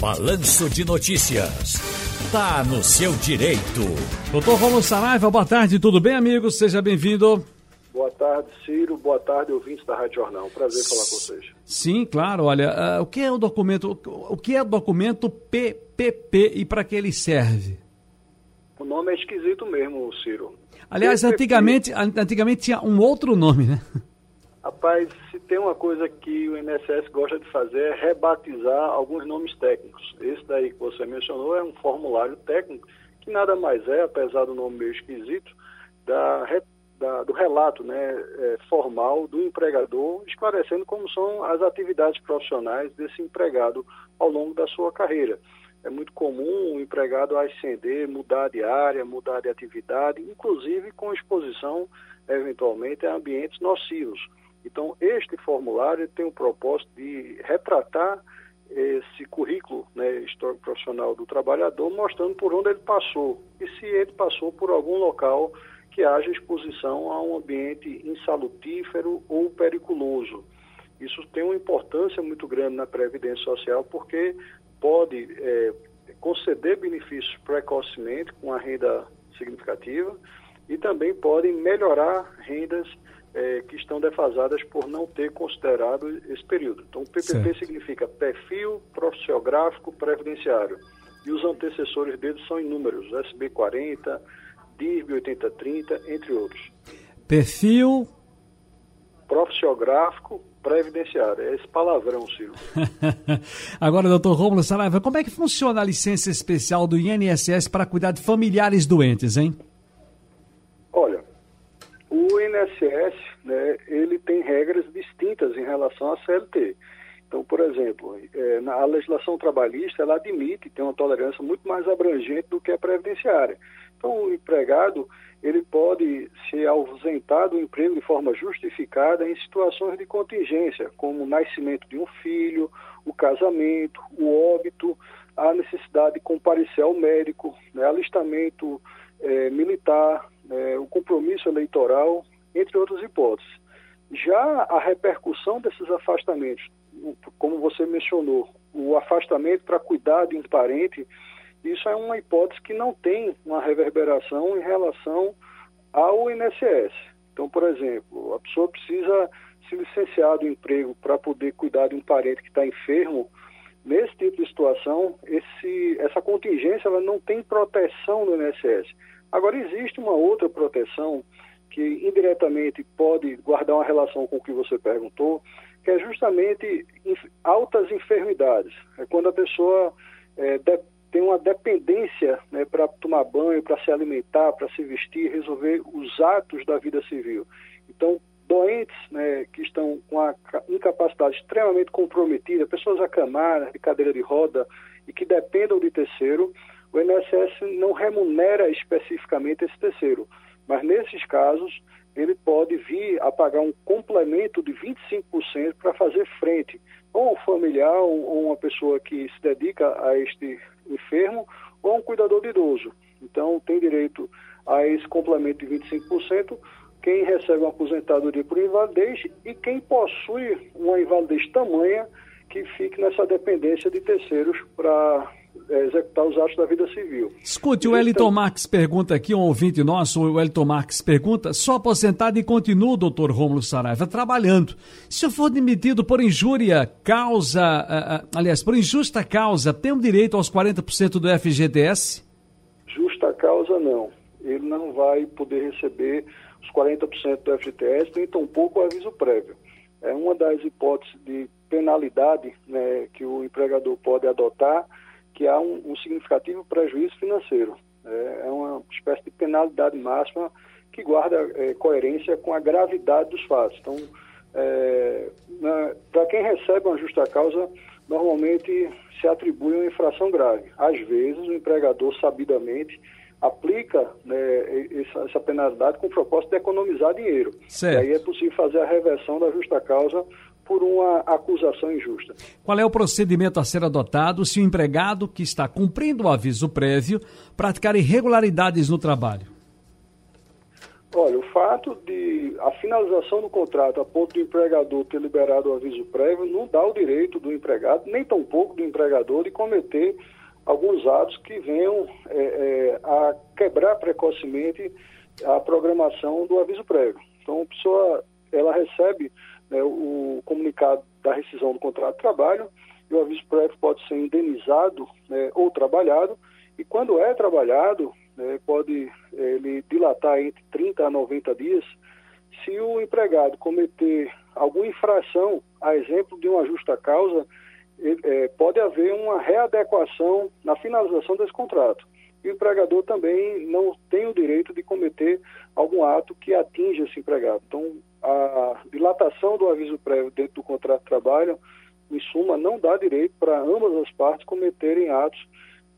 Balanço de Notícias. Tá no seu direito. Doutor Romulo Saraiva, boa tarde, tudo bem, amigo? Seja bem-vindo. Boa tarde, Ciro. Boa tarde, ouvintes da Rádio Jornal. Prazer falar com vocês. Sim, claro. Olha, uh, o que é o documento? O que é o documento PPP e para que ele serve? O nome é esquisito mesmo, Ciro. Aliás, PPP... antigamente, antigamente tinha um outro nome, né? Rapaz, se tem uma coisa que o INSS gosta de fazer é rebatizar alguns nomes técnicos. Esse daí que você mencionou é um formulário técnico que nada mais é, apesar do nome meio esquisito, da, da, do relato né, é, formal do empregador, esclarecendo como são as atividades profissionais desse empregado ao longo da sua carreira. É muito comum o empregado ascender, mudar de área, mudar de atividade, inclusive com exposição, eventualmente, a ambientes nocivos. Então, este formulário tem o propósito de retratar esse currículo né, histórico profissional do trabalhador, mostrando por onde ele passou e se ele passou por algum local que haja exposição a um ambiente insalutífero ou periculoso. Isso tem uma importância muito grande na Previdência Social porque pode é, conceder benefícios precocemente com a renda significativa e também pode melhorar rendas é, que estão defasadas por não ter considerado esse período. Então, o PPP certo. significa perfil profissiográfico previdenciário. E os antecessores dele são inúmeros, SB40, DIRB 8030, entre outros. Perfil profissiográfico previdenciário. É esse palavrão, Silvio. Agora, doutor Romulo Saraiva, como é que funciona a licença especial do INSS para cuidar de familiares doentes, hein? INSS, né, ele tem regras distintas em relação à CLT. Então, por exemplo, é, na, a legislação trabalhista, ela admite, tem uma tolerância muito mais abrangente do que a previdenciária. Então, o empregado, ele pode se ausentar do emprego de forma justificada em situações de contingência, como o nascimento de um filho, o casamento, o óbito, a necessidade de comparecer ao médico, né, alistamento é, militar, é, o compromisso eleitoral, entre outras hipóteses. Já a repercussão desses afastamentos, como você mencionou, o afastamento para cuidar de um parente, isso é uma hipótese que não tem uma reverberação em relação ao INSS. Então, por exemplo, a pessoa precisa se licenciar do emprego para poder cuidar de um parente que está enfermo. Nesse tipo de situação, esse, essa contingência ela não tem proteção no INSS. Agora, existe uma outra proteção que indiretamente pode guardar uma relação com o que você perguntou, que é justamente altas enfermidades. É quando a pessoa é, de, tem uma dependência né, para tomar banho, para se alimentar, para se vestir, resolver os atos da vida civil. Então, doentes né, que estão com a incapacidade extremamente comprometida, pessoas acamadas, de cadeira de roda e que dependam de terceiro, o INSS não remunera especificamente esse terceiro, mas nesses casos ele pode vir a pagar um complemento de 25% para fazer frente ou um familiar ou uma pessoa que se dedica a este enfermo ou um cuidador de idoso. Então tem direito a esse complemento de 25% quem recebe uma aposentadoria por invalidez e quem possui uma invalidez tamanha que fique nessa dependência de terceiros para é, executar os atos da vida civil. Escute, o Wellington Marques pergunta aqui, um ouvinte nosso, o Wellington Marques pergunta, só aposentado e continua, doutor Rômulo Saraiva, trabalhando. Se eu for demitido por injúria, causa, uh, uh, aliás, por injusta causa, tenho direito aos 40% do FGTS? Justa causa, não. Ele não vai poder receber os 40% do FGTS, nem tampouco o aviso prévio. É uma das hipóteses de penalidade né, que o empregador pode adotar que há um, um significativo prejuízo financeiro. É, é, uma espécie de penalidade máxima que guarda é, coerência com a gravidade dos fatos. Então, é, para quem recebe uma justa causa, normalmente se atribui uma infração grave. Às vezes, o empregador, sabidamente, aplica né, essa, essa, penalidade com o propósito de economizar dinheiro. Certo. E aí é possível fazer a reversão da justa causa por uma acusação injusta. Qual é o procedimento a ser adotado se o empregado que está cumprindo o aviso prévio praticar irregularidades no trabalho? Olha, o fato de a finalização do contrato a ponto do empregador ter liberado o aviso prévio não dá o direito do empregado, nem tampouco do empregador, de cometer alguns atos que venham é, é, a quebrar precocemente a programação do aviso prévio. Então, a pessoa ela recebe né, o comunicado da rescisão do contrato de trabalho e o aviso prévio pode ser indenizado né, ou trabalhado e quando é trabalhado né, pode é, ele dilatar entre 30 a 90 dias se o empregado cometer alguma infração, a exemplo de uma justa causa, é, pode haver uma readequação na finalização desse contrato. E o empregador também não tem o direito de cometer algum ato que atinja esse empregado. Então, a dilatação do aviso prévio dentro do contrato de trabalho, em suma, não dá direito para ambas as partes cometerem atos,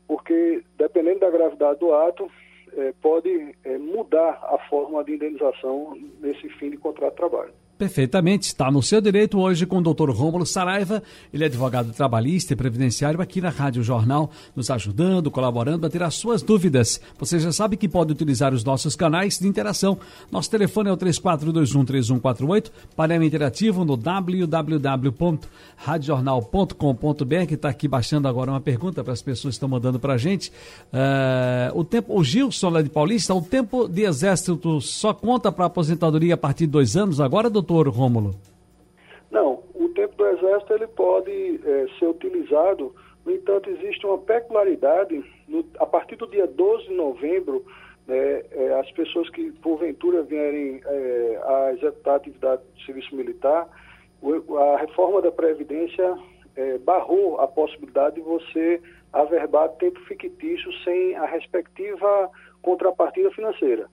porque, dependendo da gravidade do ato, é, pode é, mudar a forma de indenização nesse fim de contrato de trabalho. Perfeitamente, está no seu direito hoje com o doutor Rômulo Saraiva, ele é advogado trabalhista e previdenciário aqui na Rádio Jornal, nos ajudando, colaborando a tirar suas dúvidas. Você já sabe que pode utilizar os nossos canais de interação. Nosso telefone é o 34213148, painel interativo no www.radiojornal.com.br, que está aqui baixando agora uma pergunta para as pessoas que estão mandando para a gente. Uh, o tempo, o Gilson lá de Paulista, o tempo de exército só conta para aposentadoria a partir de dois anos agora, doutor? Doutor Rômulo? Não, o tempo do Exército ele pode é, ser utilizado, no entanto, existe uma peculiaridade, no, a partir do dia 12 de novembro, né, é, as pessoas que porventura vierem é, a executar atividade de serviço militar, a reforma da Previdência é, barrou a possibilidade de você averbar tempo fictício sem a respectiva contrapartida financeira.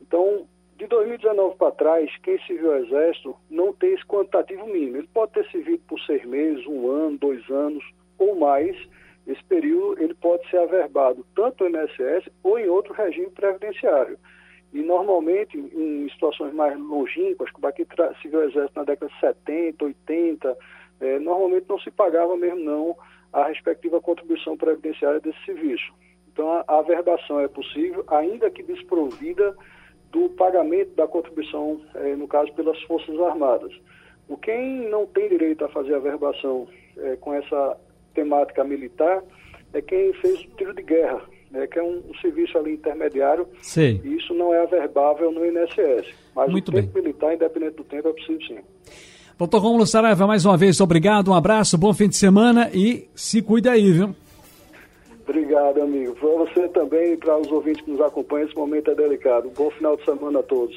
Então, de 2019 para trás, quem serviu ao Exército não tem esse quantitativo mínimo. Ele pode ter servido por seis meses, um ano, dois anos ou mais. Esse período ele pode ser averbado tanto no INSS ou em outro regime previdenciário. E normalmente, em situações mais longínquas, como aqui serviu ao Exército na década de 70, 80, é, normalmente não se pagava mesmo não a respectiva contribuição previdenciária desse serviço. Então, a, a averbação é possível, ainda que desprovida do pagamento da contribuição, eh, no caso, pelas Forças Armadas. O quem não tem direito a fazer a verbação eh, com essa temática militar é quem fez o tiro de guerra, né, que é um, um, serviço ali intermediário. Sim. E isso não é averbável no INSS. Mas Muito o tempo bem. militar, independente do tempo, é possível sim. Doutor Romulo Saraiva, mais uma vez, obrigado, um abraço, bom fim de semana e se cuide aí, viu? Obrigado, amigo. Para você também e para os ouvintes que nos acompanham, esse momento é delicado. bom final de semana a todos.